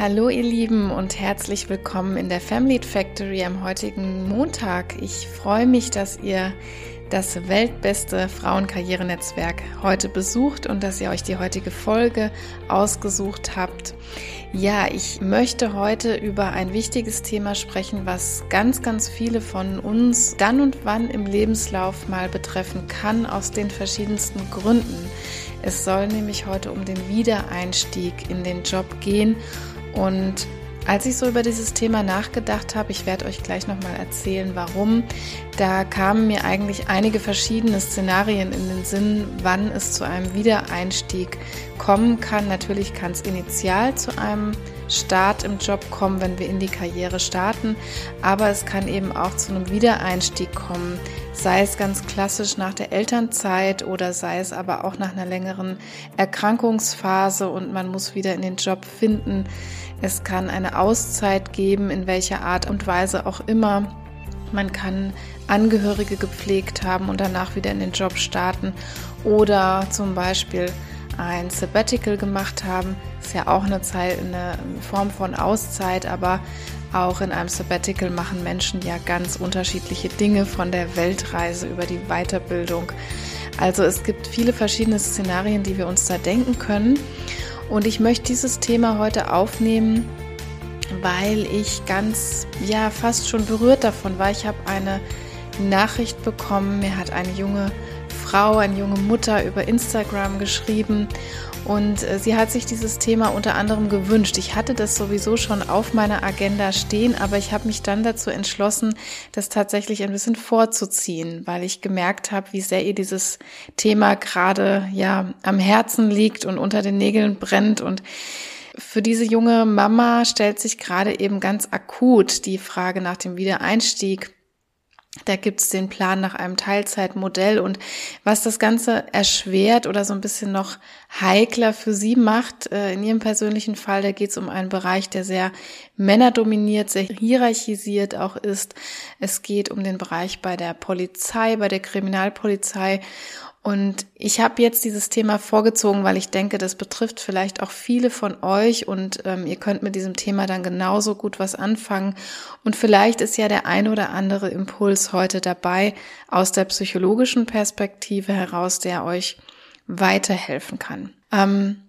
Hallo ihr Lieben und herzlich willkommen in der Family Factory am heutigen Montag. Ich freue mich, dass ihr das weltbeste Frauenkarrierenetzwerk heute besucht und dass ihr euch die heutige Folge ausgesucht habt. Ja, ich möchte heute über ein wichtiges Thema sprechen, was ganz, ganz viele von uns dann und wann im Lebenslauf mal betreffen kann, aus den verschiedensten Gründen. Es soll nämlich heute um den Wiedereinstieg in den Job gehen und als ich so über dieses Thema nachgedacht habe, ich werde euch gleich nochmal erzählen, warum, da kamen mir eigentlich einige verschiedene Szenarien in den Sinn, wann es zu einem Wiedereinstieg kommen kann. Natürlich kann es initial zu einem Start im Job kommen, wenn wir in die Karriere starten, aber es kann eben auch zu einem Wiedereinstieg kommen, sei es ganz klassisch nach der Elternzeit oder sei es aber auch nach einer längeren Erkrankungsphase und man muss wieder in den Job finden. Es kann eine Auszeit geben, in welcher Art und Weise auch immer. Man kann Angehörige gepflegt haben und danach wieder in den Job starten oder zum Beispiel ein Sabbatical gemacht haben. Ist ja auch eine Zeit, eine Form von Auszeit, aber auch in einem Sabbatical machen Menschen ja ganz unterschiedliche Dinge von der Weltreise über die Weiterbildung. Also es gibt viele verschiedene Szenarien, die wir uns da denken können. Und ich möchte dieses Thema heute aufnehmen, weil ich ganz, ja, fast schon berührt davon war. Ich habe eine Nachricht bekommen, mir hat eine junge Frau, eine junge Mutter über Instagram geschrieben. Und äh, sie hat sich dieses Thema unter anderem gewünscht. Ich hatte das sowieso schon auf meiner Agenda stehen, aber ich habe mich dann dazu entschlossen, das tatsächlich ein bisschen vorzuziehen, weil ich gemerkt habe, wie sehr ihr dieses Thema gerade ja am Herzen liegt und unter den Nägeln brennt. Und für diese junge Mama stellt sich gerade eben ganz akut die Frage nach dem Wiedereinstieg da gibt's den Plan nach einem Teilzeitmodell und was das Ganze erschwert oder so ein bisschen noch heikler für sie macht, äh, in ihrem persönlichen Fall, da geht's um einen Bereich, der sehr männerdominiert, sehr hierarchisiert auch ist. Es geht um den Bereich bei der Polizei, bei der Kriminalpolizei und ich habe jetzt dieses Thema vorgezogen, weil ich denke, das betrifft vielleicht auch viele von euch und ähm, ihr könnt mit diesem Thema dann genauso gut was anfangen. Und vielleicht ist ja der ein oder andere Impuls heute dabei aus der psychologischen Perspektive heraus, der euch weiterhelfen kann. Ähm,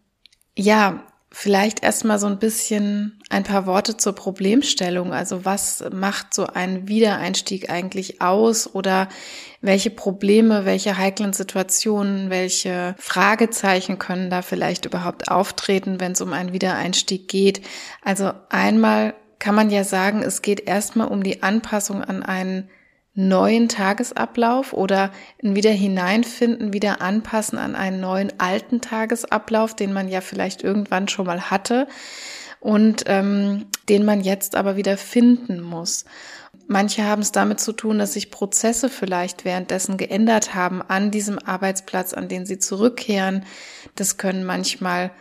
ja, Vielleicht erstmal so ein bisschen ein paar Worte zur Problemstellung. Also was macht so ein Wiedereinstieg eigentlich aus oder welche Probleme, welche heiklen Situationen, welche Fragezeichen können da vielleicht überhaupt auftreten, wenn es um einen Wiedereinstieg geht? Also einmal kann man ja sagen, es geht erstmal um die Anpassung an einen neuen Tagesablauf oder wieder hineinfinden, wieder anpassen an einen neuen alten Tagesablauf, den man ja vielleicht irgendwann schon mal hatte und ähm, den man jetzt aber wieder finden muss. Manche haben es damit zu tun, dass sich Prozesse vielleicht währenddessen geändert haben an diesem Arbeitsplatz, an den sie zurückkehren. Das können manchmal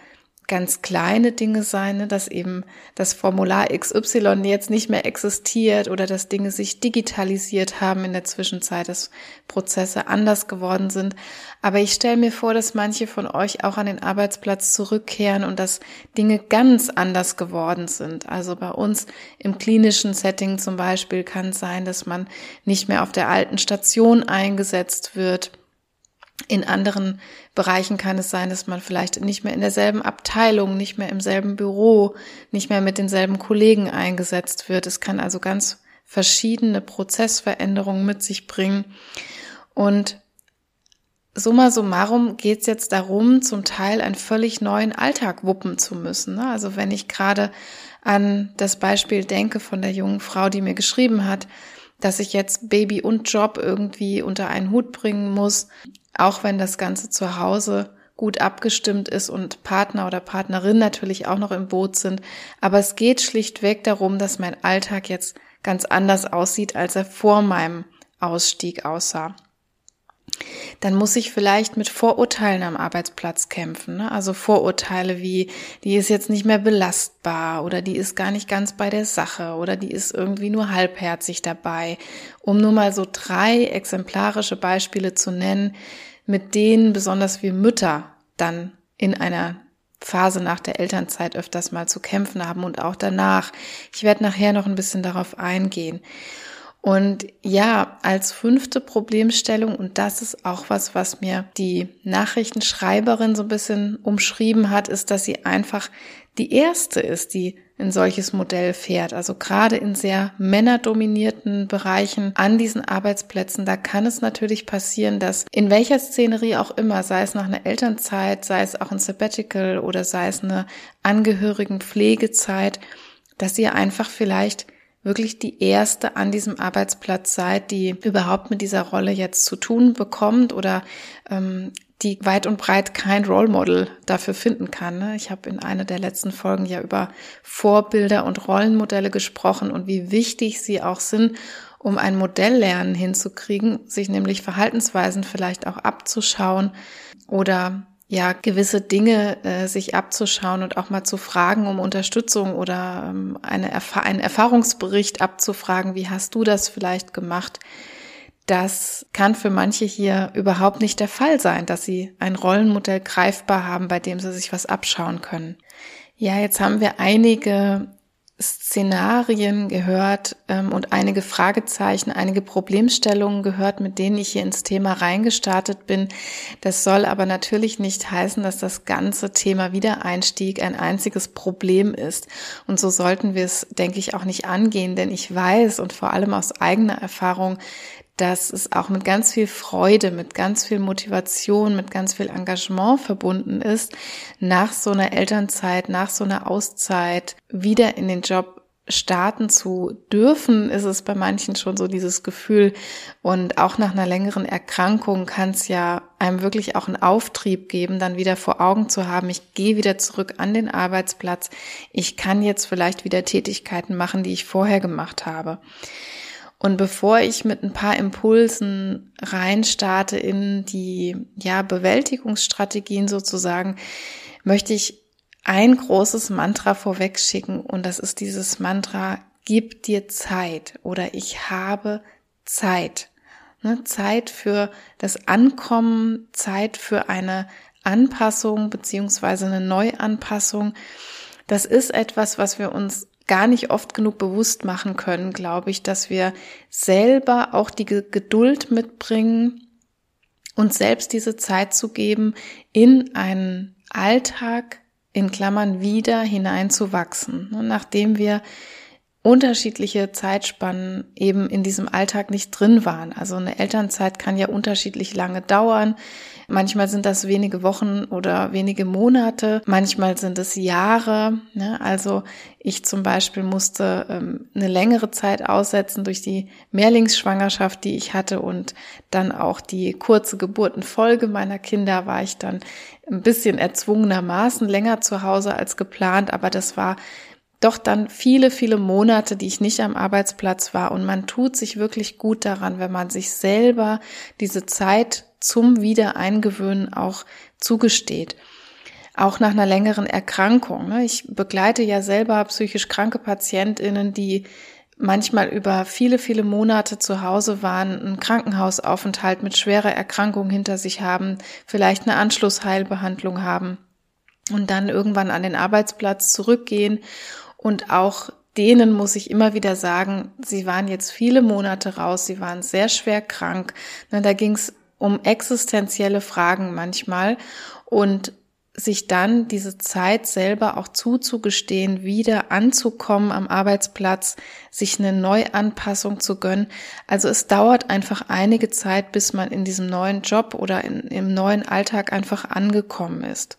ganz kleine Dinge sein, ne? dass eben das Formular XY jetzt nicht mehr existiert oder dass Dinge sich digitalisiert haben in der Zwischenzeit, dass Prozesse anders geworden sind. Aber ich stelle mir vor, dass manche von euch auch an den Arbeitsplatz zurückkehren und dass Dinge ganz anders geworden sind. Also bei uns im klinischen Setting zum Beispiel kann es sein, dass man nicht mehr auf der alten Station eingesetzt wird in anderen Bereichen kann es sein, dass man vielleicht nicht mehr in derselben Abteilung, nicht mehr im selben Büro, nicht mehr mit denselben Kollegen eingesetzt wird. Es kann also ganz verschiedene Prozessveränderungen mit sich bringen. Und summa summarum geht es jetzt darum, zum Teil einen völlig neuen Alltag wuppen zu müssen. Ne? Also wenn ich gerade an das Beispiel denke von der jungen Frau, die mir geschrieben hat, dass ich jetzt Baby und Job irgendwie unter einen Hut bringen muss, auch wenn das Ganze zu Hause gut abgestimmt ist und Partner oder Partnerin natürlich auch noch im Boot sind. Aber es geht schlichtweg darum, dass mein Alltag jetzt ganz anders aussieht, als er vor meinem Ausstieg aussah dann muss ich vielleicht mit Vorurteilen am Arbeitsplatz kämpfen. Ne? Also Vorurteile wie, die ist jetzt nicht mehr belastbar oder die ist gar nicht ganz bei der Sache oder die ist irgendwie nur halbherzig dabei. Um nur mal so drei exemplarische Beispiele zu nennen, mit denen besonders wir Mütter dann in einer Phase nach der Elternzeit öfters mal zu kämpfen haben und auch danach. Ich werde nachher noch ein bisschen darauf eingehen. Und ja, als fünfte Problemstellung, und das ist auch was, was mir die Nachrichtenschreiberin so ein bisschen umschrieben hat, ist, dass sie einfach die erste ist, die ein solches Modell fährt. Also gerade in sehr männerdominierten Bereichen an diesen Arbeitsplätzen, da kann es natürlich passieren, dass in welcher Szenerie auch immer, sei es nach einer Elternzeit, sei es auch ein Sabbatical oder sei es eine Angehörigenpflegezeit, dass ihr einfach vielleicht wirklich die erste an diesem Arbeitsplatz seid, die überhaupt mit dieser Rolle jetzt zu tun bekommt oder ähm, die weit und breit kein Role Model dafür finden kann. Ne? Ich habe in einer der letzten Folgen ja über Vorbilder und Rollenmodelle gesprochen und wie wichtig sie auch sind, um ein Modelllernen hinzukriegen, sich nämlich Verhaltensweisen vielleicht auch abzuschauen oder ja, gewisse Dinge äh, sich abzuschauen und auch mal zu fragen um Unterstützung oder ähm, eine Erf einen Erfahrungsbericht abzufragen, wie hast du das vielleicht gemacht? Das kann für manche hier überhaupt nicht der Fall sein, dass sie ein Rollenmodell greifbar haben, bei dem sie sich was abschauen können. Ja, jetzt haben wir einige Szenarien gehört ähm, und einige Fragezeichen, einige Problemstellungen gehört, mit denen ich hier ins Thema reingestartet bin. Das soll aber natürlich nicht heißen, dass das ganze Thema Wiedereinstieg ein einziges Problem ist. Und so sollten wir es, denke ich, auch nicht angehen, denn ich weiß und vor allem aus eigener Erfahrung, dass es auch mit ganz viel Freude, mit ganz viel Motivation, mit ganz viel Engagement verbunden ist, nach so einer Elternzeit, nach so einer Auszeit wieder in den Job starten zu dürfen, ist es bei manchen schon so dieses Gefühl. Und auch nach einer längeren Erkrankung kann es ja einem wirklich auch einen Auftrieb geben, dann wieder vor Augen zu haben, ich gehe wieder zurück an den Arbeitsplatz, ich kann jetzt vielleicht wieder Tätigkeiten machen, die ich vorher gemacht habe. Und bevor ich mit ein paar Impulsen reinstarte in die ja, Bewältigungsstrategien sozusagen, möchte ich ein großes Mantra vorweg schicken und das ist dieses Mantra, gib dir Zeit oder ich habe Zeit. Ne, Zeit für das Ankommen, Zeit für eine Anpassung beziehungsweise eine Neuanpassung. Das ist etwas, was wir uns gar nicht oft genug bewusst machen können, glaube ich, dass wir selber auch die Geduld mitbringen, uns selbst diese Zeit zu geben, in einen Alltag, in Klammern wieder hineinzuwachsen, ne, nachdem wir unterschiedliche Zeitspannen eben in diesem Alltag nicht drin waren. Also eine Elternzeit kann ja unterschiedlich lange dauern. Manchmal sind das wenige Wochen oder wenige Monate, manchmal sind es Jahre. Ne? Also ich zum Beispiel musste ähm, eine längere Zeit aussetzen durch die Mehrlingsschwangerschaft, die ich hatte und dann auch die kurze Geburtenfolge meiner Kinder war ich dann ein bisschen erzwungenermaßen länger zu Hause als geplant, aber das war doch dann viele, viele Monate, die ich nicht am Arbeitsplatz war. Und man tut sich wirklich gut daran, wenn man sich selber diese Zeit zum Wiedereingewöhnen auch zugesteht. Auch nach einer längeren Erkrankung. Ne? Ich begleite ja selber psychisch kranke PatientInnen, die manchmal über viele, viele Monate zu Hause waren, einen Krankenhausaufenthalt mit schwerer Erkrankung hinter sich haben, vielleicht eine Anschlussheilbehandlung haben und dann irgendwann an den Arbeitsplatz zurückgehen und auch denen muss ich immer wieder sagen, sie waren jetzt viele Monate raus, sie waren sehr schwer krank. Da ging es um existenzielle Fragen manchmal und sich dann diese Zeit selber auch zuzugestehen, wieder anzukommen am Arbeitsplatz, sich eine Neuanpassung zu gönnen. Also es dauert einfach einige Zeit, bis man in diesem neuen Job oder in, im neuen Alltag einfach angekommen ist.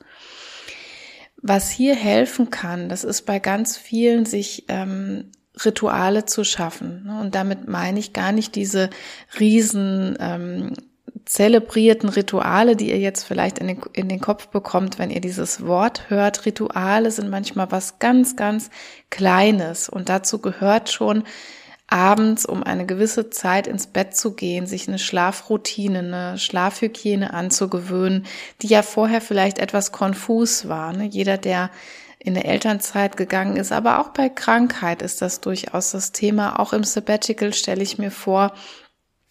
Was hier helfen kann, das ist bei ganz vielen, sich ähm, Rituale zu schaffen. Und damit meine ich gar nicht diese riesen ähm, zelebrierten Rituale, die ihr jetzt vielleicht in den, in den Kopf bekommt, wenn ihr dieses Wort hört. Rituale sind manchmal was ganz, ganz Kleines und dazu gehört schon, abends um eine gewisse Zeit ins Bett zu gehen, sich eine Schlafroutine, eine Schlafhygiene anzugewöhnen, die ja vorher vielleicht etwas konfus war. Ne? Jeder, der in der Elternzeit gegangen ist, aber auch bei Krankheit ist das durchaus das Thema. Auch im Sabbatical stelle ich mir vor,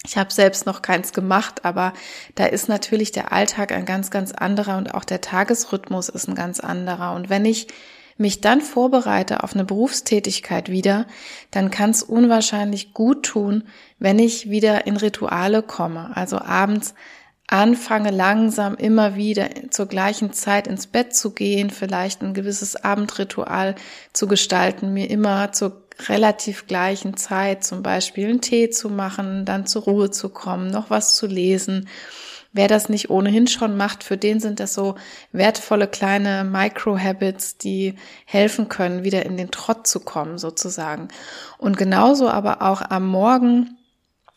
ich habe selbst noch keins gemacht, aber da ist natürlich der Alltag ein ganz, ganz anderer und auch der Tagesrhythmus ist ein ganz anderer. Und wenn ich mich dann vorbereite auf eine Berufstätigkeit wieder, dann kann es unwahrscheinlich gut tun, wenn ich wieder in Rituale komme. Also abends anfange langsam immer wieder zur gleichen Zeit ins Bett zu gehen, vielleicht ein gewisses Abendritual zu gestalten, mir immer zur relativ gleichen Zeit zum Beispiel einen Tee zu machen, dann zur Ruhe zu kommen, noch was zu lesen. Wer das nicht ohnehin schon macht, für den sind das so wertvolle kleine Micro-Habits, die helfen können, wieder in den Trott zu kommen sozusagen. Und genauso aber auch am Morgen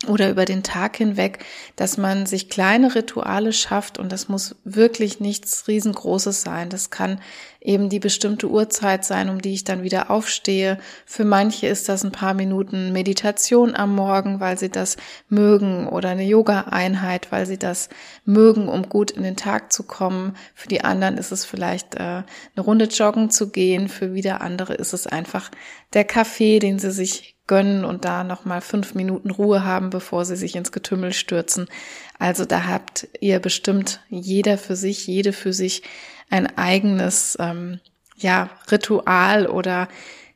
oder über den Tag hinweg, dass man sich kleine Rituale schafft und das muss wirklich nichts riesengroßes sein. Das kann eben die bestimmte Uhrzeit sein, um die ich dann wieder aufstehe. Für manche ist das ein paar Minuten Meditation am Morgen, weil sie das mögen oder eine Yoga-Einheit, weil sie das mögen, um gut in den Tag zu kommen. Für die anderen ist es vielleicht äh, eine Runde joggen zu gehen. Für wieder andere ist es einfach der Kaffee, den sie sich gönnen und da nochmal fünf Minuten Ruhe haben, bevor sie sich ins Getümmel stürzen. Also da habt ihr bestimmt jeder für sich, jede für sich ein eigenes ähm, ja, Ritual oder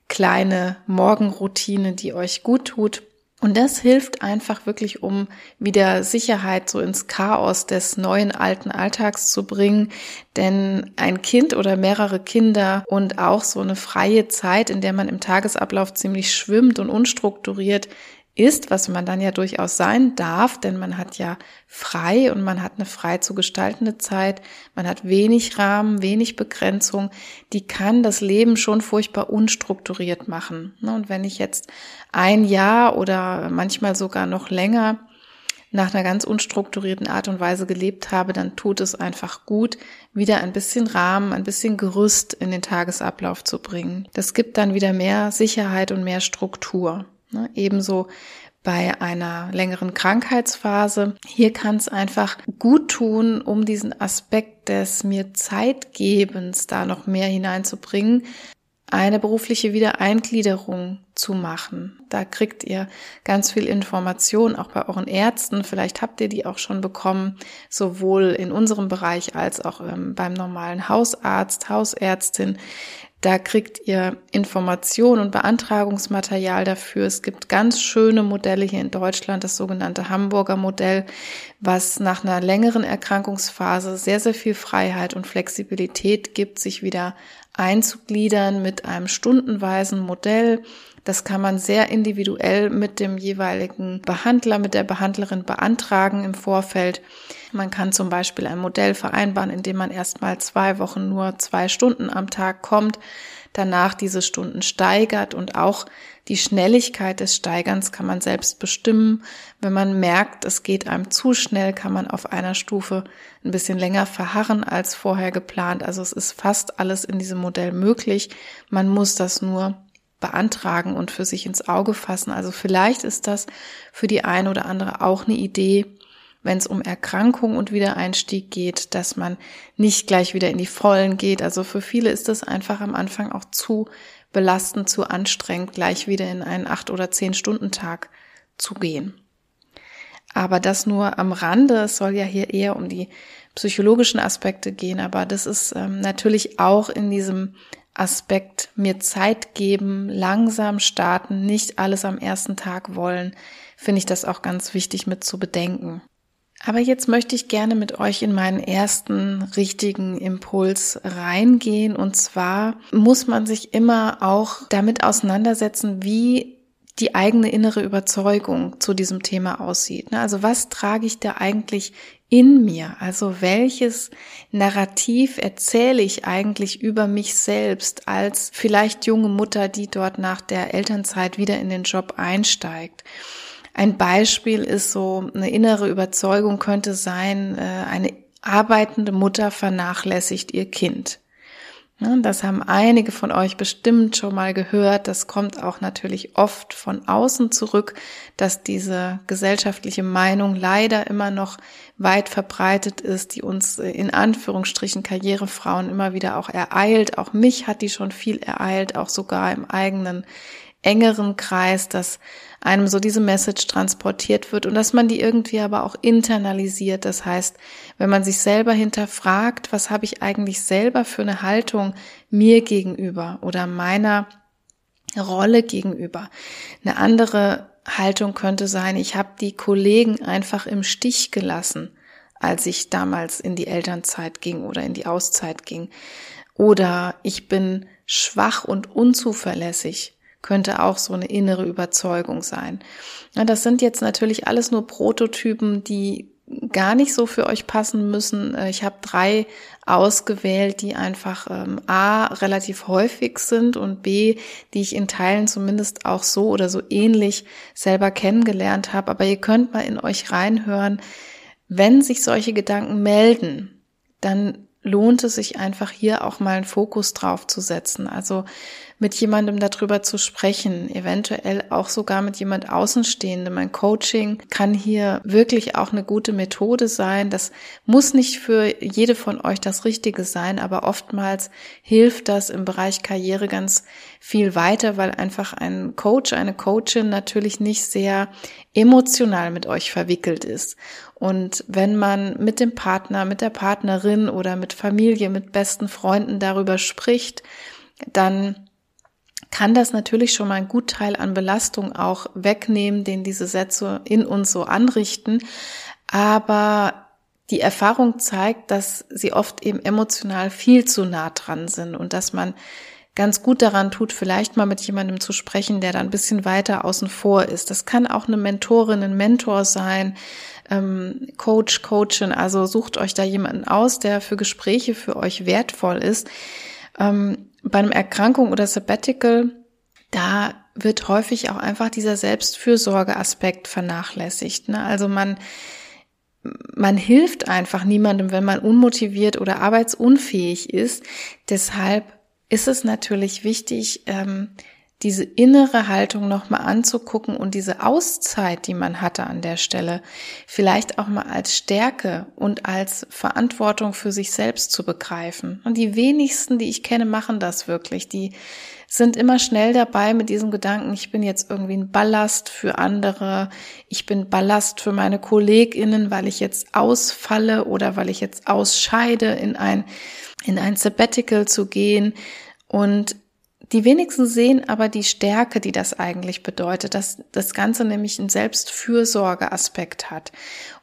kleine Morgenroutine, die euch gut tut. Und das hilft einfach wirklich, um wieder Sicherheit so ins Chaos des neuen alten Alltags zu bringen. Denn ein Kind oder mehrere Kinder und auch so eine freie Zeit, in der man im Tagesablauf ziemlich schwimmt und unstrukturiert ist, was man dann ja durchaus sein darf, denn man hat ja frei und man hat eine frei zu gestaltende Zeit, man hat wenig Rahmen, wenig Begrenzung, die kann das Leben schon furchtbar unstrukturiert machen. Ne, und wenn ich jetzt ein Jahr oder manchmal sogar noch länger nach einer ganz unstrukturierten Art und Weise gelebt habe, dann tut es einfach gut, wieder ein bisschen Rahmen, ein bisschen Gerüst in den Tagesablauf zu bringen. Das gibt dann wieder mehr Sicherheit und mehr Struktur. Ne? Ebenso bei einer längeren Krankheitsphase. Hier kann es einfach gut tun, um diesen Aspekt des mir Zeitgebens da noch mehr hineinzubringen, eine berufliche Wiedereingliederung zu machen. Da kriegt ihr ganz viel Information, auch bei euren Ärzten. Vielleicht habt ihr die auch schon bekommen, sowohl in unserem Bereich als auch ähm, beim normalen Hausarzt, Hausärztin. Da kriegt ihr Information und Beantragungsmaterial dafür. Es gibt ganz schöne Modelle hier in Deutschland, das sogenannte Hamburger Modell, was nach einer längeren Erkrankungsphase sehr, sehr viel Freiheit und Flexibilität gibt, sich wieder einzugliedern mit einem stundenweisen Modell. Das kann man sehr individuell mit dem jeweiligen Behandler, mit der Behandlerin beantragen im Vorfeld. Man kann zum Beispiel ein Modell vereinbaren, in dem man erstmal zwei Wochen nur zwei Stunden am Tag kommt, danach diese Stunden steigert und auch die Schnelligkeit des Steigerns kann man selbst bestimmen. Wenn man merkt, es geht einem zu schnell, kann man auf einer Stufe ein bisschen länger verharren als vorher geplant. Also es ist fast alles in diesem Modell möglich. Man muss das nur beantragen und für sich ins Auge fassen. Also vielleicht ist das für die eine oder andere auch eine Idee, wenn es um Erkrankung und Wiedereinstieg geht, dass man nicht gleich wieder in die Vollen geht. Also für viele ist das einfach am Anfang auch zu belastend, zu anstrengend, gleich wieder in einen acht oder zehn Stunden Tag zu gehen. Aber das nur am Rande. Es soll ja hier eher um die psychologischen Aspekte gehen, aber das ist ähm, natürlich auch in diesem Aspekt mir Zeit geben, langsam starten, nicht alles am ersten Tag wollen, finde ich das auch ganz wichtig mit zu bedenken. Aber jetzt möchte ich gerne mit euch in meinen ersten richtigen Impuls reingehen. Und zwar muss man sich immer auch damit auseinandersetzen, wie die eigene innere Überzeugung zu diesem Thema aussieht. Ne? Also was trage ich da eigentlich in mir? Also welches Narrativ erzähle ich eigentlich über mich selbst als vielleicht junge Mutter, die dort nach der Elternzeit wieder in den Job einsteigt? Ein Beispiel ist so, eine innere Überzeugung könnte sein, äh, eine arbeitende Mutter vernachlässigt ihr Kind. Das haben einige von euch bestimmt schon mal gehört. Das kommt auch natürlich oft von außen zurück, dass diese gesellschaftliche Meinung leider immer noch weit verbreitet ist, die uns äh, in Anführungsstrichen Karrierefrauen immer wieder auch ereilt. Auch mich hat die schon viel ereilt, auch sogar im eigenen engeren Kreis, dass einem so diese Message transportiert wird und dass man die irgendwie aber auch internalisiert. Das heißt, wenn man sich selber hinterfragt, was habe ich eigentlich selber für eine Haltung mir gegenüber oder meiner Rolle gegenüber. Eine andere Haltung könnte sein, ich habe die Kollegen einfach im Stich gelassen, als ich damals in die Elternzeit ging oder in die Auszeit ging. Oder ich bin schwach und unzuverlässig könnte auch so eine innere Überzeugung sein. Ja, das sind jetzt natürlich alles nur Prototypen, die gar nicht so für euch passen müssen. Äh, ich habe drei ausgewählt, die einfach ähm, A relativ häufig sind und B, die ich in Teilen zumindest auch so oder so ähnlich selber kennengelernt habe. Aber ihr könnt mal in euch reinhören, wenn sich solche Gedanken melden, dann lohnt es sich einfach hier auch mal einen Fokus drauf zu setzen. Also mit jemandem darüber zu sprechen, eventuell auch sogar mit jemand Außenstehendem. Mein Coaching kann hier wirklich auch eine gute Methode sein. Das muss nicht für jede von euch das Richtige sein, aber oftmals hilft das im Bereich Karriere ganz viel weiter, weil einfach ein Coach, eine Coachin natürlich nicht sehr emotional mit euch verwickelt ist. Und wenn man mit dem Partner, mit der Partnerin oder mit Familie, mit besten Freunden darüber spricht, dann kann das natürlich schon mal einen Gutteil an Belastung auch wegnehmen, den diese Sätze in uns so anrichten. Aber die Erfahrung zeigt, dass sie oft eben emotional viel zu nah dran sind und dass man ganz gut daran tut, vielleicht mal mit jemandem zu sprechen, der da ein bisschen weiter außen vor ist. Das kann auch eine Mentorin, ein Mentor sein, ähm, Coach, Coachin. Also sucht euch da jemanden aus, der für Gespräche für euch wertvoll ist. Ähm, bei einem Erkrankung oder Sabbatical, da wird häufig auch einfach dieser Selbstfürsorgeaspekt vernachlässigt. Ne? Also man, man hilft einfach niemandem, wenn man unmotiviert oder arbeitsunfähig ist. Deshalb ist es natürlich wichtig, ähm, diese innere Haltung nochmal anzugucken und diese Auszeit, die man hatte an der Stelle, vielleicht auch mal als Stärke und als Verantwortung für sich selbst zu begreifen. Und die wenigsten, die ich kenne, machen das wirklich. Die sind immer schnell dabei mit diesem Gedanken, ich bin jetzt irgendwie ein Ballast für andere, ich bin Ballast für meine KollegInnen, weil ich jetzt ausfalle oder weil ich jetzt ausscheide, in ein, in ein Sabbatical zu gehen. Und die wenigsten sehen aber die Stärke, die das eigentlich bedeutet, dass das Ganze nämlich einen Selbstfürsorgeaspekt hat.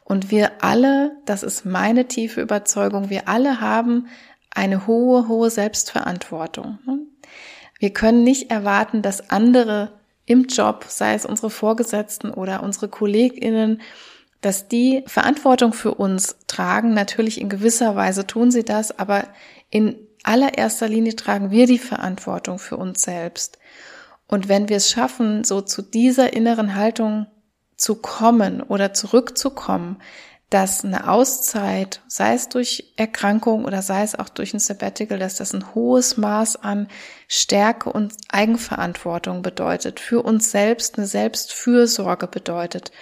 Und wir alle, das ist meine tiefe Überzeugung, wir alle haben eine hohe, hohe Selbstverantwortung. Wir können nicht erwarten, dass andere im Job, sei es unsere Vorgesetzten oder unsere KollegInnen, dass die Verantwortung für uns tragen. Natürlich in gewisser Weise tun sie das, aber in allererster Linie tragen wir die Verantwortung für uns selbst. Und wenn wir es schaffen, so zu dieser inneren Haltung zu kommen oder zurückzukommen, dass eine Auszeit, sei es durch Erkrankung oder sei es auch durch ein Sabbatical, dass das ein hohes Maß an Stärke und Eigenverantwortung bedeutet, für uns selbst eine Selbstfürsorge bedeutet,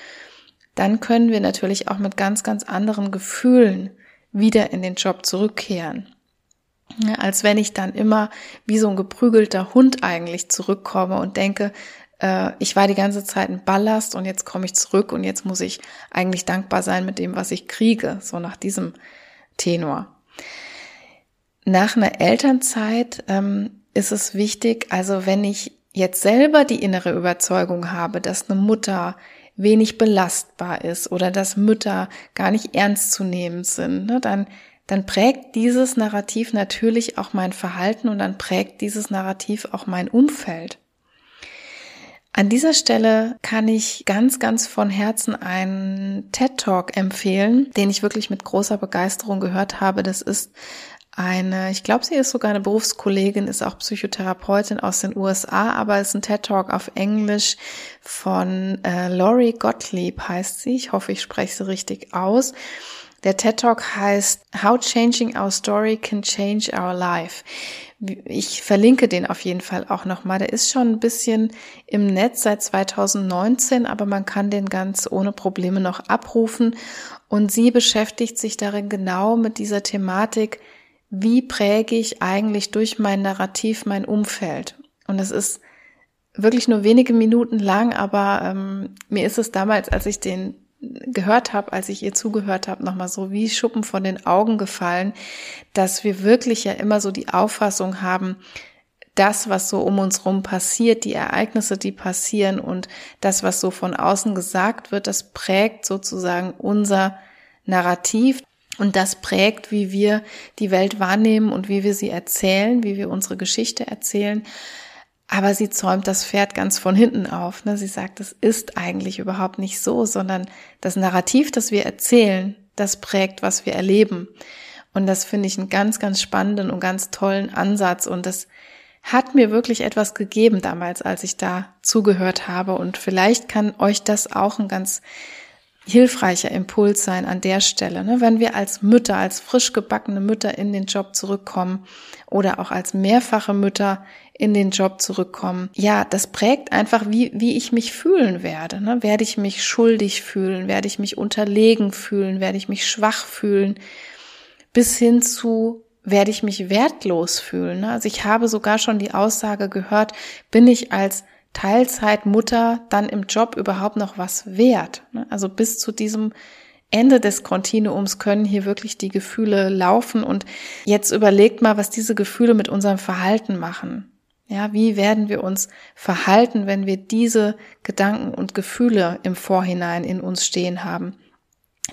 dann können wir natürlich auch mit ganz, ganz anderen Gefühlen wieder in den Job zurückkehren. Als wenn ich dann immer wie so ein geprügelter Hund eigentlich zurückkomme und denke, äh, ich war die ganze Zeit ein Ballast und jetzt komme ich zurück und jetzt muss ich eigentlich dankbar sein mit dem, was ich kriege, so nach diesem Tenor. Nach einer Elternzeit ähm, ist es wichtig, also wenn ich jetzt selber die innere Überzeugung habe, dass eine Mutter wenig belastbar ist oder dass Mütter gar nicht ernst zu nehmen sind, ne, dann dann prägt dieses Narrativ natürlich auch mein Verhalten und dann prägt dieses Narrativ auch mein Umfeld. An dieser Stelle kann ich ganz, ganz von Herzen einen TED Talk empfehlen, den ich wirklich mit großer Begeisterung gehört habe. Das ist eine, ich glaube, sie ist sogar eine Berufskollegin, ist auch Psychotherapeutin aus den USA, aber ist ein TED Talk auf Englisch von äh, Lori Gottlieb heißt sie. Ich hoffe, ich spreche sie richtig aus. Der TED Talk heißt How Changing Our Story Can Change Our Life. Ich verlinke den auf jeden Fall auch nochmal. Der ist schon ein bisschen im Netz seit 2019, aber man kann den ganz ohne Probleme noch abrufen. Und sie beschäftigt sich darin genau mit dieser Thematik, wie präge ich eigentlich durch mein Narrativ mein Umfeld. Und es ist wirklich nur wenige Minuten lang, aber ähm, mir ist es damals, als ich den gehört habe, als ich ihr zugehört habe, nochmal so wie Schuppen von den Augen gefallen, dass wir wirklich ja immer so die Auffassung haben, das, was so um uns rum passiert, die Ereignisse, die passieren und das, was so von außen gesagt wird, das prägt sozusagen unser Narrativ. Und das prägt, wie wir die Welt wahrnehmen und wie wir sie erzählen, wie wir unsere Geschichte erzählen. Aber sie zäumt das Pferd ganz von hinten auf. Ne? Sie sagt, es ist eigentlich überhaupt nicht so, sondern das Narrativ, das wir erzählen, das prägt, was wir erleben. Und das finde ich einen ganz, ganz spannenden und ganz tollen Ansatz. Und das hat mir wirklich etwas gegeben damals, als ich da zugehört habe. Und vielleicht kann euch das auch ein ganz hilfreicher Impuls sein an der Stelle, ne? wenn wir als Mütter, als frisch gebackene Mütter in den Job zurückkommen oder auch als mehrfache Mütter in den Job zurückkommen. Ja, das prägt einfach, wie, wie ich mich fühlen werde. Ne? Werde ich mich schuldig fühlen? Werde ich mich unterlegen fühlen? Werde ich mich schwach fühlen? Bis hin zu, werde ich mich wertlos fühlen? Ne? Also ich habe sogar schon die Aussage gehört, bin ich als Teilzeitmutter dann im Job überhaupt noch was wert? Ne? Also bis zu diesem Ende des Kontinuums können hier wirklich die Gefühle laufen und jetzt überlegt mal, was diese Gefühle mit unserem Verhalten machen. Ja, wie werden wir uns verhalten, wenn wir diese Gedanken und Gefühle im Vorhinein in uns stehen haben?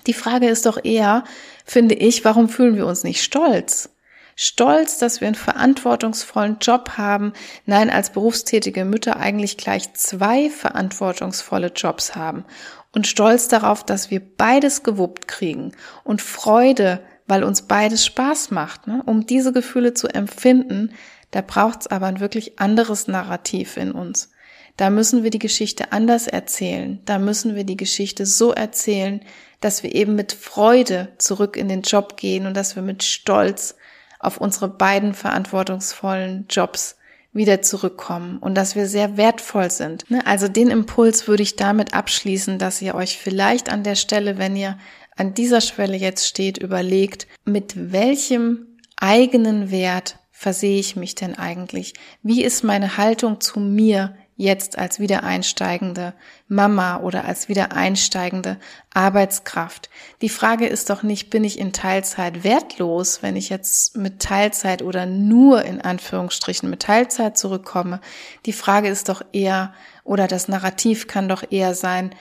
Die Frage ist doch eher, finde ich, warum fühlen wir uns nicht stolz? stolz, dass wir einen verantwortungsvollen Job haben. Nein, als berufstätige Mütter eigentlich gleich zwei verantwortungsvolle Jobs haben. Und stolz darauf, dass wir beides gewuppt kriegen. Und Freude, weil uns beides Spaß macht. Ne? Um diese Gefühle zu empfinden, da braucht es aber ein wirklich anderes Narrativ in uns. Da müssen wir die Geschichte anders erzählen. Da müssen wir die Geschichte so erzählen, dass wir eben mit Freude zurück in den Job gehen und dass wir mit Stolz auf unsere beiden verantwortungsvollen Jobs wieder zurückkommen und dass wir sehr wertvoll sind. Ne? Also den Impuls würde ich damit abschließen, dass ihr euch vielleicht an der Stelle, wenn ihr an dieser Schwelle jetzt steht, überlegt, mit welchem eigenen Wert versehe ich mich denn eigentlich? Wie ist meine Haltung zu mir jetzt als wiedereinsteigende Mama oder als wiedereinsteigende Arbeitskraft. Die Frage ist doch nicht, bin ich in Teilzeit wertlos, wenn ich jetzt mit Teilzeit oder nur in Anführungsstrichen mit Teilzeit zurückkomme. Die Frage ist doch eher, oder das Narrativ kann doch eher sein,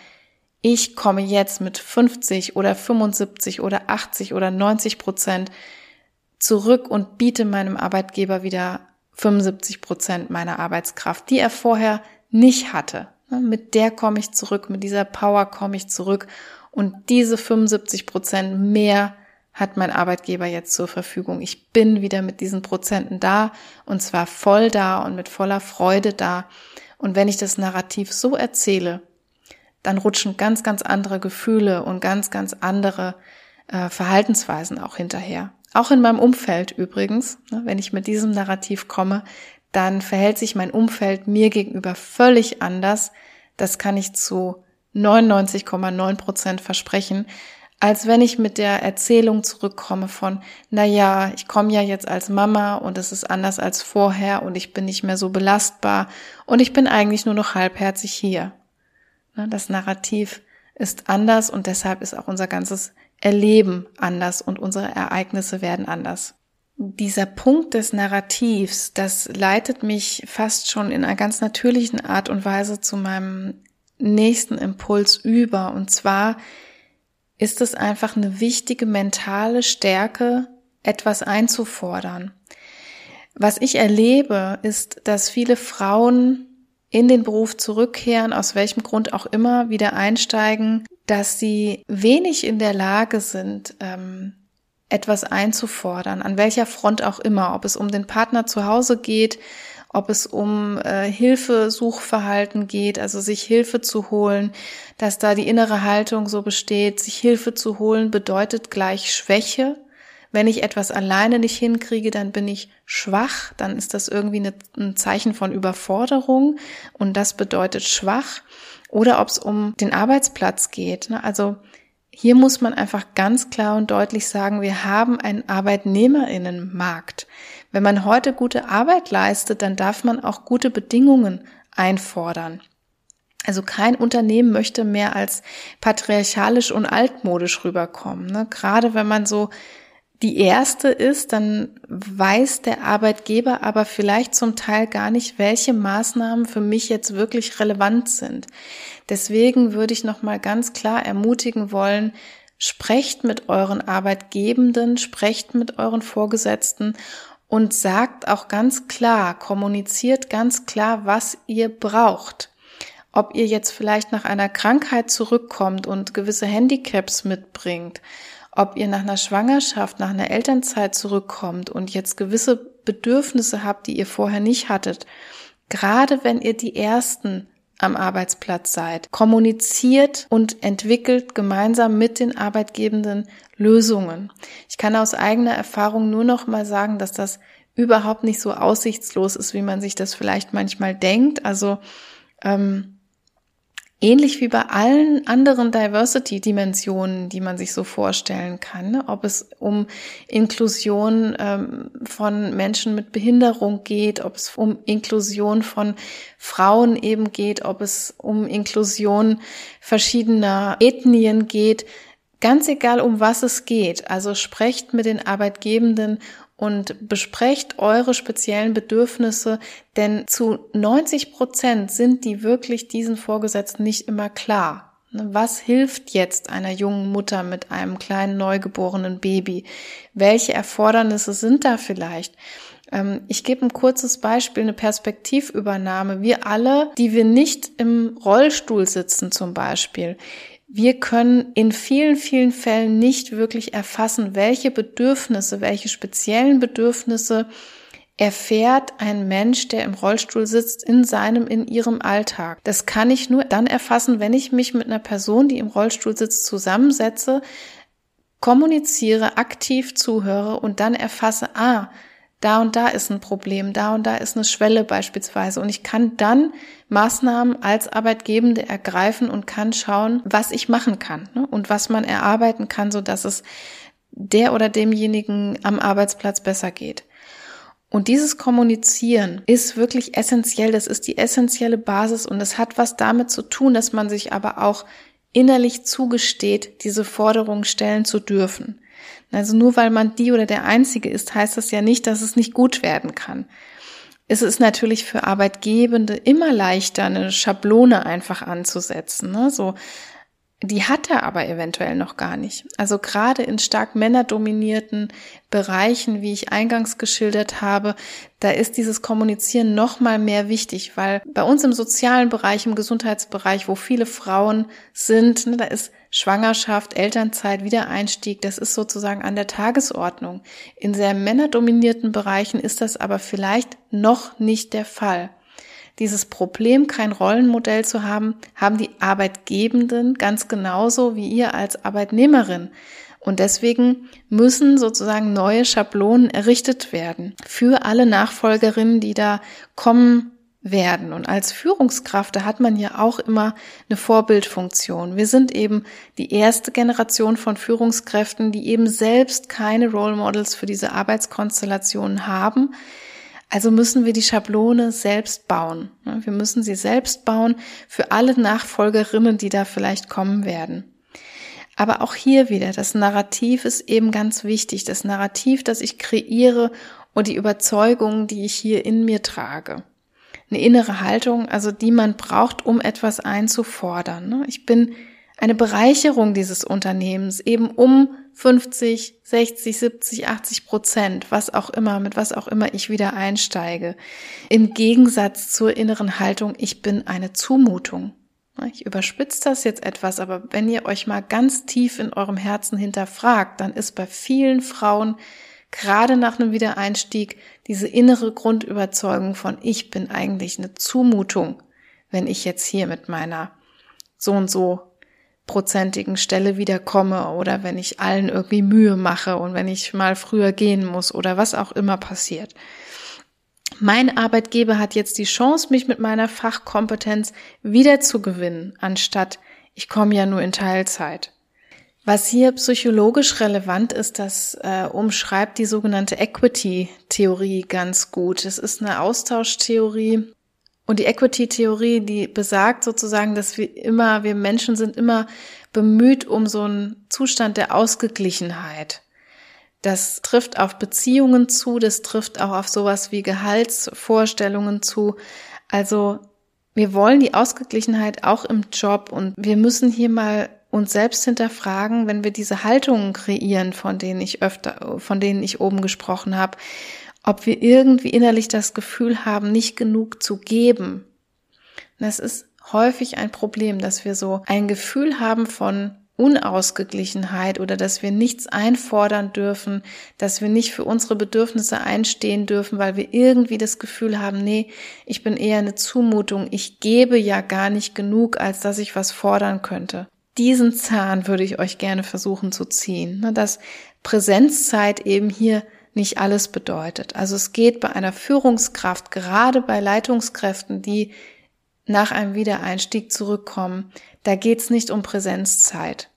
ich komme jetzt mit 50 oder 75 oder 80 oder 90 Prozent zurück und biete meinem Arbeitgeber wieder 75 Prozent meiner Arbeitskraft, die er vorher nicht hatte. Ne, mit der komme ich zurück, mit dieser Power komme ich zurück und diese 75 Prozent mehr hat mein Arbeitgeber jetzt zur Verfügung. Ich bin wieder mit diesen Prozenten da und zwar voll da und mit voller Freude da. Und wenn ich das Narrativ so erzähle, dann rutschen ganz, ganz andere Gefühle und ganz, ganz andere äh, Verhaltensweisen auch hinterher. Auch in meinem Umfeld übrigens, ne, wenn ich mit diesem Narrativ komme, dann verhält sich mein Umfeld mir gegenüber völlig anders. Das kann ich zu 99,9 Prozent versprechen, als wenn ich mit der Erzählung zurückkomme von, na ja, ich komme ja jetzt als Mama und es ist anders als vorher und ich bin nicht mehr so belastbar und ich bin eigentlich nur noch halbherzig hier. Ne, das Narrativ ist anders und deshalb ist auch unser ganzes Erleben anders und unsere Ereignisse werden anders. Dieser Punkt des Narrativs, das leitet mich fast schon in einer ganz natürlichen Art und Weise zu meinem nächsten Impuls über. Und zwar ist es einfach eine wichtige mentale Stärke, etwas einzufordern. Was ich erlebe, ist, dass viele Frauen in den Beruf zurückkehren, aus welchem Grund auch immer wieder einsteigen, dass sie wenig in der Lage sind, ähm, etwas einzufordern, an welcher Front auch immer, ob es um den Partner zu Hause geht, ob es um äh, Hilfesuchverhalten geht, also sich Hilfe zu holen, dass da die innere Haltung so besteht, sich Hilfe zu holen bedeutet gleich Schwäche. Wenn ich etwas alleine nicht hinkriege, dann bin ich schwach, dann ist das irgendwie eine, ein Zeichen von Überforderung und das bedeutet schwach. Oder ob es um den Arbeitsplatz geht. Ne? Also hier muss man einfach ganz klar und deutlich sagen, wir haben einen Arbeitnehmerinnenmarkt. Wenn man heute gute Arbeit leistet, dann darf man auch gute Bedingungen einfordern. Also kein Unternehmen möchte mehr als patriarchalisch und altmodisch rüberkommen. Ne? Gerade wenn man so die erste ist, dann weiß der Arbeitgeber aber vielleicht zum Teil gar nicht, welche Maßnahmen für mich jetzt wirklich relevant sind. Deswegen würde ich noch mal ganz klar ermutigen wollen, sprecht mit euren Arbeitgebenden, sprecht mit euren Vorgesetzten und sagt auch ganz klar, kommuniziert ganz klar, was ihr braucht. Ob ihr jetzt vielleicht nach einer Krankheit zurückkommt und gewisse Handicaps mitbringt, ob ihr nach einer Schwangerschaft, nach einer Elternzeit zurückkommt und jetzt gewisse Bedürfnisse habt, die ihr vorher nicht hattet. Gerade wenn ihr die ersten am Arbeitsplatz seid. Kommuniziert und entwickelt gemeinsam mit den Arbeitgebenden Lösungen. Ich kann aus eigener Erfahrung nur noch mal sagen, dass das überhaupt nicht so aussichtslos ist, wie man sich das vielleicht manchmal denkt. Also ähm, Ähnlich wie bei allen anderen Diversity-Dimensionen, die man sich so vorstellen kann, ne? ob es um Inklusion ähm, von Menschen mit Behinderung geht, ob es um Inklusion von Frauen eben geht, ob es um Inklusion verschiedener Ethnien geht, ganz egal um was es geht. Also sprecht mit den Arbeitgebenden und besprecht eure speziellen Bedürfnisse, denn zu 90 Prozent sind die wirklich diesen Vorgesetzten nicht immer klar. Ne, was hilft jetzt einer jungen Mutter mit einem kleinen neugeborenen Baby? Welche Erfordernisse sind da vielleicht? Ähm, ich gebe ein kurzes Beispiel, eine Perspektivübernahme. Wir alle, die wir nicht im Rollstuhl sitzen zum Beispiel, wir können in vielen, vielen Fällen nicht wirklich erfassen, welche Bedürfnisse, welche speziellen Bedürfnisse erfährt ein Mensch, der im Rollstuhl sitzt, in seinem, in ihrem Alltag. Das kann ich nur dann erfassen, wenn ich mich mit einer Person, die im Rollstuhl sitzt, zusammensetze, kommuniziere, aktiv zuhöre und dann erfasse, ah, da und da ist ein Problem, da und da ist eine Schwelle beispielsweise. Und ich kann dann Maßnahmen als Arbeitgebende ergreifen und kann schauen, was ich machen kann ne? und was man erarbeiten kann, so dass es der oder demjenigen am Arbeitsplatz besser geht. Und dieses Kommunizieren ist wirklich essentiell. Das ist die essentielle Basis und es hat was damit zu tun, dass man sich aber auch innerlich zugesteht, diese Forderungen stellen zu dürfen. Also nur weil man die oder der Einzige ist, heißt das ja nicht, dass es nicht gut werden kann. Es ist natürlich für Arbeitgebende immer leichter, eine Schablone einfach anzusetzen. Ne? So, die hat er aber eventuell noch gar nicht. Also gerade in stark männerdominierten Bereichen, wie ich eingangs geschildert habe, da ist dieses Kommunizieren noch mal mehr wichtig, weil bei uns im sozialen Bereich, im Gesundheitsbereich, wo viele Frauen sind, ne, da ist Schwangerschaft, Elternzeit, Wiedereinstieg, das ist sozusagen an der Tagesordnung. In sehr männerdominierten Bereichen ist das aber vielleicht noch nicht der Fall dieses Problem, kein Rollenmodell zu haben, haben die Arbeitgebenden ganz genauso wie ihr als Arbeitnehmerin. Und deswegen müssen sozusagen neue Schablonen errichtet werden für alle Nachfolgerinnen, die da kommen werden. Und als Führungskraft, da hat man ja auch immer eine Vorbildfunktion. Wir sind eben die erste Generation von Führungskräften, die eben selbst keine Role Models für diese Arbeitskonstellationen haben, also müssen wir die Schablone selbst bauen. Wir müssen sie selbst bauen für alle Nachfolgerinnen, die da vielleicht kommen werden. Aber auch hier wieder, das Narrativ ist eben ganz wichtig. Das Narrativ, das ich kreiere und die Überzeugung, die ich hier in mir trage. Eine innere Haltung, also die man braucht, um etwas einzufordern. Ich bin eine Bereicherung dieses Unternehmens, eben um 50, 60, 70, 80 Prozent, was auch immer, mit was auch immer ich wieder einsteige. Im Gegensatz zur inneren Haltung, ich bin eine Zumutung. Ich überspitze das jetzt etwas, aber wenn ihr euch mal ganz tief in eurem Herzen hinterfragt, dann ist bei vielen Frauen gerade nach einem Wiedereinstieg diese innere Grundüberzeugung von ich bin eigentlich eine Zumutung, wenn ich jetzt hier mit meiner so und so prozentigen Stelle wiederkomme oder wenn ich allen irgendwie Mühe mache und wenn ich mal früher gehen muss oder was auch immer passiert. Mein Arbeitgeber hat jetzt die Chance, mich mit meiner Fachkompetenz wiederzugewinnen, anstatt ich komme ja nur in Teilzeit. Was hier psychologisch relevant ist, das äh, umschreibt die sogenannte Equity-Theorie ganz gut. Es ist eine Austauschtheorie. Und die Equity-Theorie, die besagt sozusagen, dass wir immer, wir Menschen sind immer bemüht um so einen Zustand der Ausgeglichenheit. Das trifft auf Beziehungen zu, das trifft auch auf sowas wie Gehaltsvorstellungen zu. Also wir wollen die Ausgeglichenheit auch im Job und wir müssen hier mal uns selbst hinterfragen, wenn wir diese Haltungen kreieren, von denen ich öfter, von denen ich oben gesprochen habe, ob wir irgendwie innerlich das Gefühl haben, nicht genug zu geben. Das ist häufig ein Problem, dass wir so ein Gefühl haben von Unausgeglichenheit oder dass wir nichts einfordern dürfen, dass wir nicht für unsere Bedürfnisse einstehen dürfen, weil wir irgendwie das Gefühl haben, nee, ich bin eher eine Zumutung, ich gebe ja gar nicht genug, als dass ich was fordern könnte. Diesen Zahn würde ich euch gerne versuchen zu ziehen, ne, dass Präsenzzeit eben hier nicht alles bedeutet. Also es geht bei einer Führungskraft, gerade bei Leitungskräften, die nach einem Wiedereinstieg zurückkommen, da geht es nicht um Präsenzzeit.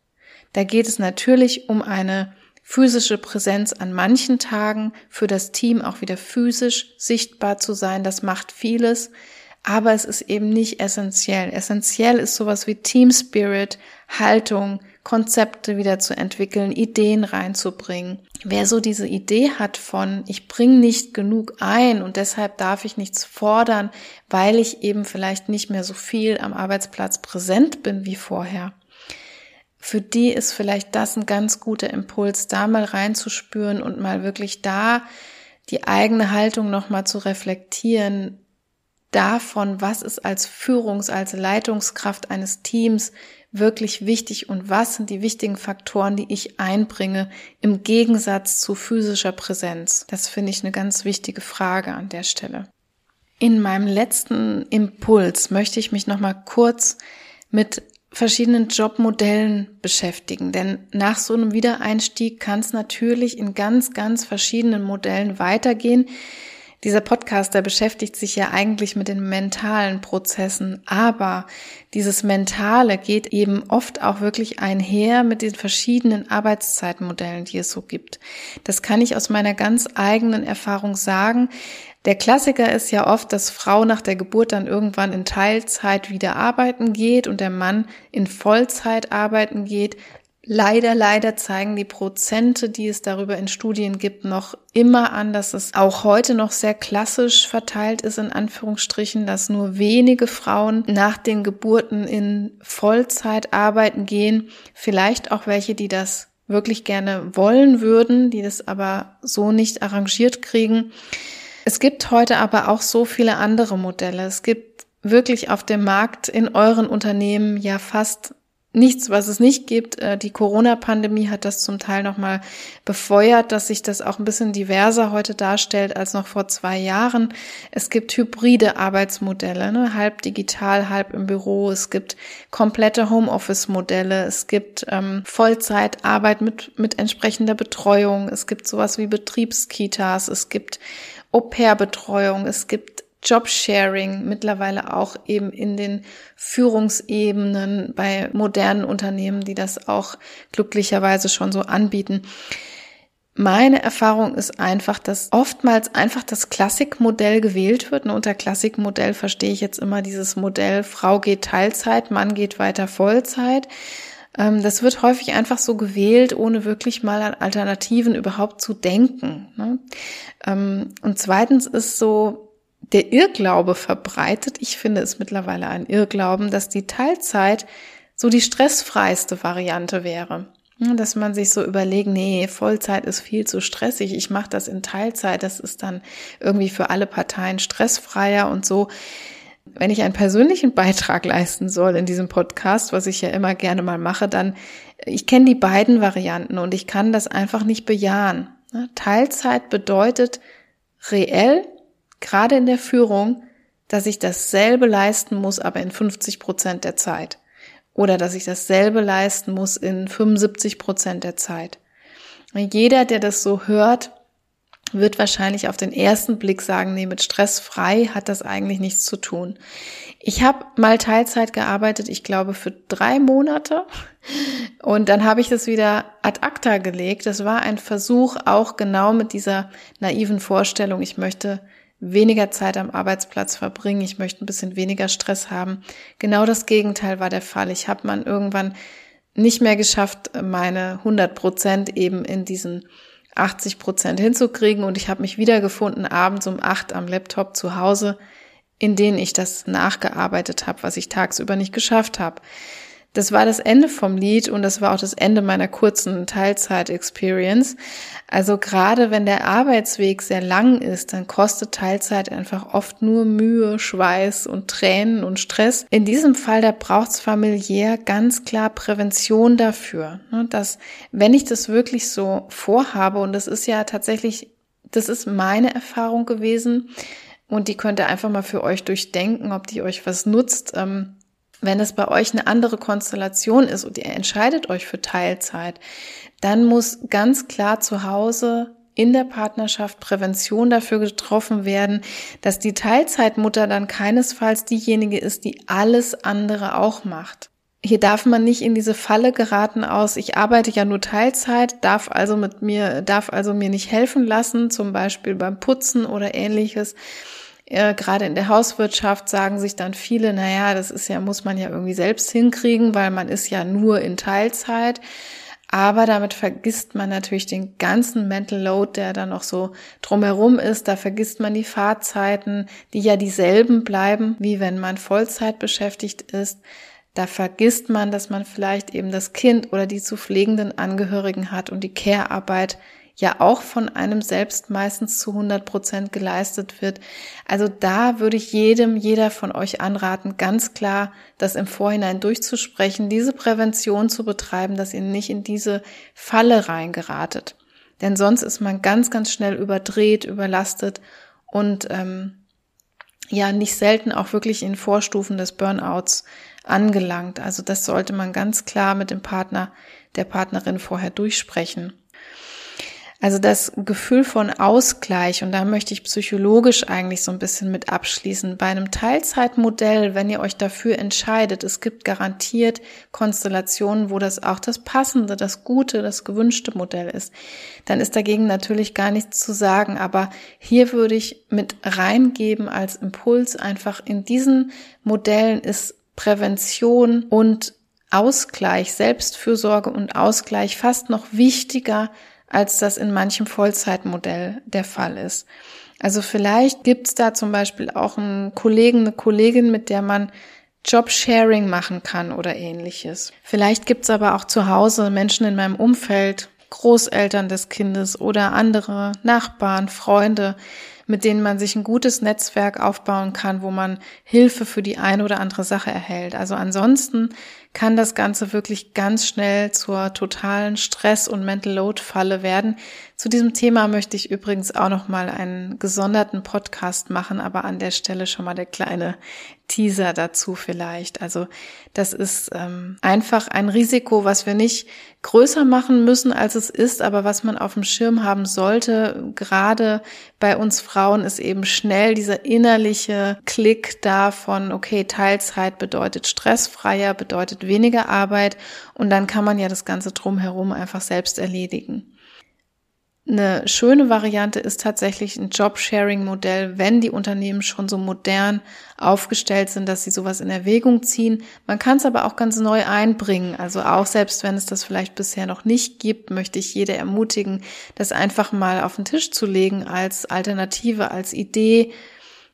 Da geht es natürlich um eine physische Präsenz an manchen Tagen, für das Team auch wieder physisch sichtbar zu sein. Das macht vieles. Aber es ist eben nicht essentiell. Essentiell ist sowas wie Team Spirit, Haltung, Konzepte wieder zu entwickeln, Ideen reinzubringen. Wer so diese Idee hat von, ich bringe nicht genug ein und deshalb darf ich nichts fordern, weil ich eben vielleicht nicht mehr so viel am Arbeitsplatz präsent bin wie vorher, für die ist vielleicht das ein ganz guter Impuls, da mal reinzuspüren und mal wirklich da die eigene Haltung nochmal zu reflektieren, davon, was ist als Führungs-, als Leitungskraft eines Teams wirklich wichtig und was sind die wichtigen Faktoren, die ich einbringe im Gegensatz zu physischer Präsenz. Das finde ich eine ganz wichtige Frage an der Stelle. In meinem letzten Impuls möchte ich mich nochmal kurz mit verschiedenen Jobmodellen beschäftigen. Denn nach so einem Wiedereinstieg kann es natürlich in ganz, ganz verschiedenen Modellen weitergehen. Dieser Podcast, der beschäftigt sich ja eigentlich mit den mentalen Prozessen, aber dieses Mentale geht eben oft auch wirklich einher mit den verschiedenen Arbeitszeitmodellen, die es so gibt. Das kann ich aus meiner ganz eigenen Erfahrung sagen. Der Klassiker ist ja oft, dass Frau nach der Geburt dann irgendwann in Teilzeit wieder arbeiten geht und der Mann in Vollzeit arbeiten geht. Leider, leider zeigen die Prozente, die es darüber in Studien gibt, noch immer an, dass es auch heute noch sehr klassisch verteilt ist, in Anführungsstrichen, dass nur wenige Frauen nach den Geburten in Vollzeit arbeiten gehen. Vielleicht auch welche, die das wirklich gerne wollen würden, die das aber so nicht arrangiert kriegen. Es gibt heute aber auch so viele andere Modelle. Es gibt wirklich auf dem Markt in euren Unternehmen ja fast nichts, was es nicht gibt. Äh, die Corona-Pandemie hat das zum Teil nochmal befeuert, dass sich das auch ein bisschen diverser heute darstellt als noch vor zwei Jahren. Es gibt hybride Arbeitsmodelle, ne? halb digital, halb im Büro. Es gibt komplette Homeoffice-Modelle. Es gibt ähm, Vollzeitarbeit mit, mit entsprechender Betreuung. Es gibt sowas wie Betriebskitas. Es gibt Au-pair-Betreuung, es gibt Jobsharing, mittlerweile auch eben in den Führungsebenen bei modernen Unternehmen, die das auch glücklicherweise schon so anbieten. Meine Erfahrung ist einfach, dass oftmals einfach das Klassikmodell gewählt wird. Und unter Klassikmodell verstehe ich jetzt immer dieses Modell, Frau geht Teilzeit, Mann geht weiter Vollzeit. Ähm, das wird häufig einfach so gewählt, ohne wirklich mal an Alternativen überhaupt zu denken. Ne? Ähm, und zweitens ist so der Irrglaube verbreitet. Ich finde es mittlerweile ein Irrglauben, dass die Teilzeit so die stressfreiste Variante wäre. Dass man sich so überlegt, nee, Vollzeit ist viel zu stressig, ich mache das in Teilzeit, das ist dann irgendwie für alle Parteien stressfreier und so. wenn ich einen persönlichen Beitrag leisten soll in diesem Podcast, was ich ja immer gerne mal mache, dann, ich kenne die beiden Varianten und ich kann das einfach nicht bejahen. Teilzeit bedeutet reell, gerade in der Führung, dass ich dasselbe leisten muss, aber in 50 Prozent der Zeit. Oder dass ich dasselbe leisten muss in 75 Prozent der Zeit. Jeder, der das so hört, wird wahrscheinlich auf den ersten Blick sagen, nee, mit Stress frei hat das eigentlich nichts zu tun. Ich habe mal Teilzeit gearbeitet, ich glaube für drei Monate und dann habe ich das wieder ad acta gelegt. Das war ein Versuch auch genau mit dieser naiven Vorstellung, ich möchte weniger Zeit am Arbeitsplatz verbringen, ich möchte ein bisschen weniger Stress haben. Genau das Gegenteil war der Fall. Ich habe man irgendwann nicht mehr geschafft, meine 100 Prozent eben in diesen 80 Prozent hinzukriegen und ich habe mich wiedergefunden abends um acht am Laptop zu Hause, in denen ich das nachgearbeitet habe, was ich tagsüber nicht geschafft habe. Das war das Ende vom Lied und das war auch das Ende meiner kurzen Teilzeit-Experience. Also gerade wenn der Arbeitsweg sehr lang ist, dann kostet Teilzeit einfach oft nur Mühe, Schweiß und Tränen und Stress. In diesem Fall, da braucht es familiär ganz klar Prävention dafür, ne, dass wenn ich das wirklich so vorhabe, und das ist ja tatsächlich, das ist meine Erfahrung gewesen, und die könnt ihr einfach mal für euch durchdenken, ob die euch was nutzt. Ähm, wenn es bei euch eine andere Konstellation ist und ihr entscheidet euch für Teilzeit, dann muss ganz klar zu Hause in der Partnerschaft Prävention dafür getroffen werden, dass die Teilzeitmutter dann keinesfalls diejenige ist, die alles andere auch macht. Hier darf man nicht in diese Falle geraten aus, ich arbeite ja nur Teilzeit, darf also mit mir, darf also mir nicht helfen lassen, zum Beispiel beim Putzen oder ähnliches äh, gerade in der Hauswirtschaft sagen sich dann viele, naja, das ist ja, muss man ja irgendwie selbst hinkriegen, weil man ist ja nur in Teilzeit. Aber damit vergisst man natürlich den ganzen Mental Load, der da noch so drumherum ist. Da vergisst man die Fahrzeiten, die ja dieselben bleiben, wie wenn man Vollzeit beschäftigt ist. Da vergisst man, dass man vielleicht eben das Kind oder die zu pflegenden Angehörigen hat und die Care-Arbeit ja auch von einem selbst meistens zu 100 Prozent geleistet wird. Also da würde ich jedem, jeder von euch anraten, ganz klar das im Vorhinein durchzusprechen, diese Prävention zu betreiben, dass ihr nicht in diese Falle reingeratet. Denn sonst ist man ganz, ganz schnell überdreht, überlastet und ähm, ja nicht selten auch wirklich in Vorstufen des Burnouts angelangt. Also das sollte man ganz klar mit dem Partner, der Partnerin vorher durchsprechen. Also das Gefühl von Ausgleich, und da möchte ich psychologisch eigentlich so ein bisschen mit abschließen. Bei einem Teilzeitmodell, wenn ihr euch dafür entscheidet, es gibt garantiert Konstellationen, wo das auch das passende, das gute, das gewünschte Modell ist, dann ist dagegen natürlich gar nichts zu sagen. Aber hier würde ich mit reingeben als Impuls einfach in diesen Modellen ist Prävention und Ausgleich, Selbstfürsorge und Ausgleich fast noch wichtiger als das in manchem Vollzeitmodell der Fall ist. Also vielleicht gibt's da zum Beispiel auch einen Kollegen, eine Kollegin, mit der man Jobsharing machen kann oder ähnliches. Vielleicht gibt's aber auch zu Hause Menschen in meinem Umfeld, Großeltern des Kindes oder andere Nachbarn, Freunde, mit denen man sich ein gutes Netzwerk aufbauen kann, wo man Hilfe für die eine oder andere Sache erhält. Also ansonsten kann das Ganze wirklich ganz schnell zur totalen Stress- und Mental Load-Falle werden. Zu diesem Thema möchte ich übrigens auch noch mal einen gesonderten Podcast machen, aber an der Stelle schon mal der kleine Teaser dazu vielleicht. Also das ist ähm, einfach ein Risiko, was wir nicht größer machen müssen, als es ist, aber was man auf dem Schirm haben sollte. Gerade bei uns Frauen ist eben schnell dieser innerliche Klick davon, okay, Teilzeit bedeutet stressfreier, bedeutet weniger Arbeit und dann kann man ja das Ganze drumherum einfach selbst erledigen. Eine schöne Variante ist tatsächlich ein Job-Sharing-Modell, wenn die Unternehmen schon so modern aufgestellt sind, dass sie sowas in Erwägung ziehen. Man kann es aber auch ganz neu einbringen. Also auch selbst wenn es das vielleicht bisher noch nicht gibt, möchte ich jede ermutigen, das einfach mal auf den Tisch zu legen als Alternative, als Idee,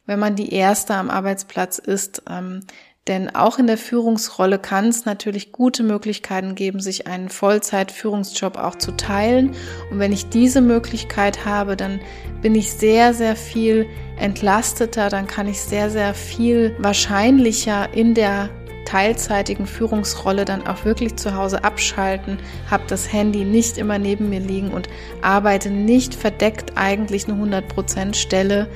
wenn man die erste am Arbeitsplatz ist, ähm, Denn auch in der Führungsrolle kann es natürlich gute Möglichkeiten geben, sich einen Vollzeit-Führungsjob auch zu teilen. Und wenn ich diese Möglichkeit habe, dann bin ich sehr, sehr viel entlasteter, dann kann ich sehr, sehr viel wahrscheinlicher in der teilzeitigen Führungsrolle dann auch wirklich zu Hause abschalten, habe das Handy nicht immer neben mir liegen und arbeite nicht verdeckt eigentlich eine 100% Stelle,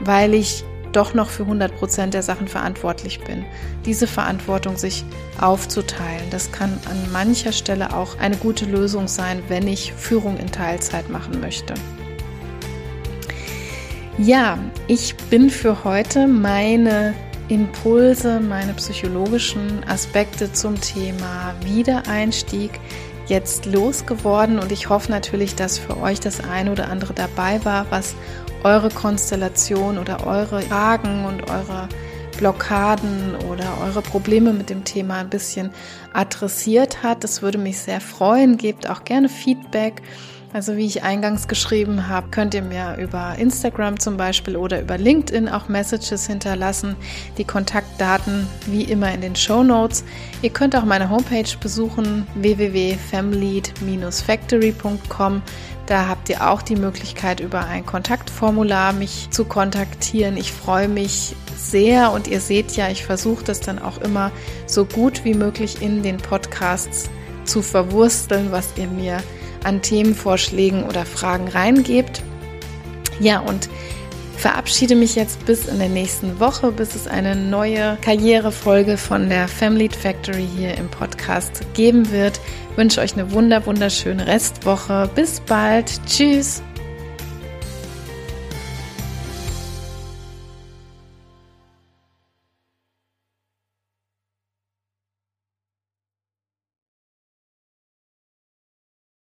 weil ich doch noch für 100% der Sachen verantwortlich bin. Diese Verantwortung sich aufzuteilen, das kann an mancher Stelle auch eine gute Lösung sein, wenn ich Führung in Teilzeit machen möchte. Ja, ich bin für heute meine Impulse, meine psychologischen Aspekte zum Thema Wiedereinstieg jetzt losgeworden und ich hoffe natürlich, dass für euch das eine oder andere dabei war, was eure Konstellation oder eure Fragen und eure Blockaden oder eure Probleme mit dem Thema ein bisschen adressiert hat. Das würde mich sehr freuen. Gebt auch gerne Feedback also wie ich eingangs geschrieben habe, könnt ihr mir über Instagram zum Beispiel oder über LinkedIn auch Messages hinterlassen. Die Kontaktdaten wie immer in den Show Notes. Ihr könnt auch meine Homepage besuchen www.family-factory.com. Da habt ihr auch die Möglichkeit, über ein Kontaktformular mich zu kontaktieren. Ich freue mich sehr und ihr seht ja, ich versuche das dann auch immer so gut wie möglich in den Podcasts zu verwursteln, was ihr mir an Themenvorschlägen oder Fragen reingebt. Ja, und verabschiede mich jetzt bis in der nächsten Woche, bis es eine neue Karrierefolge von der Family Factory hier im Podcast geben wird. Ich wünsche euch eine wunder wunderschöne Restwoche. Bis bald. Tschüss.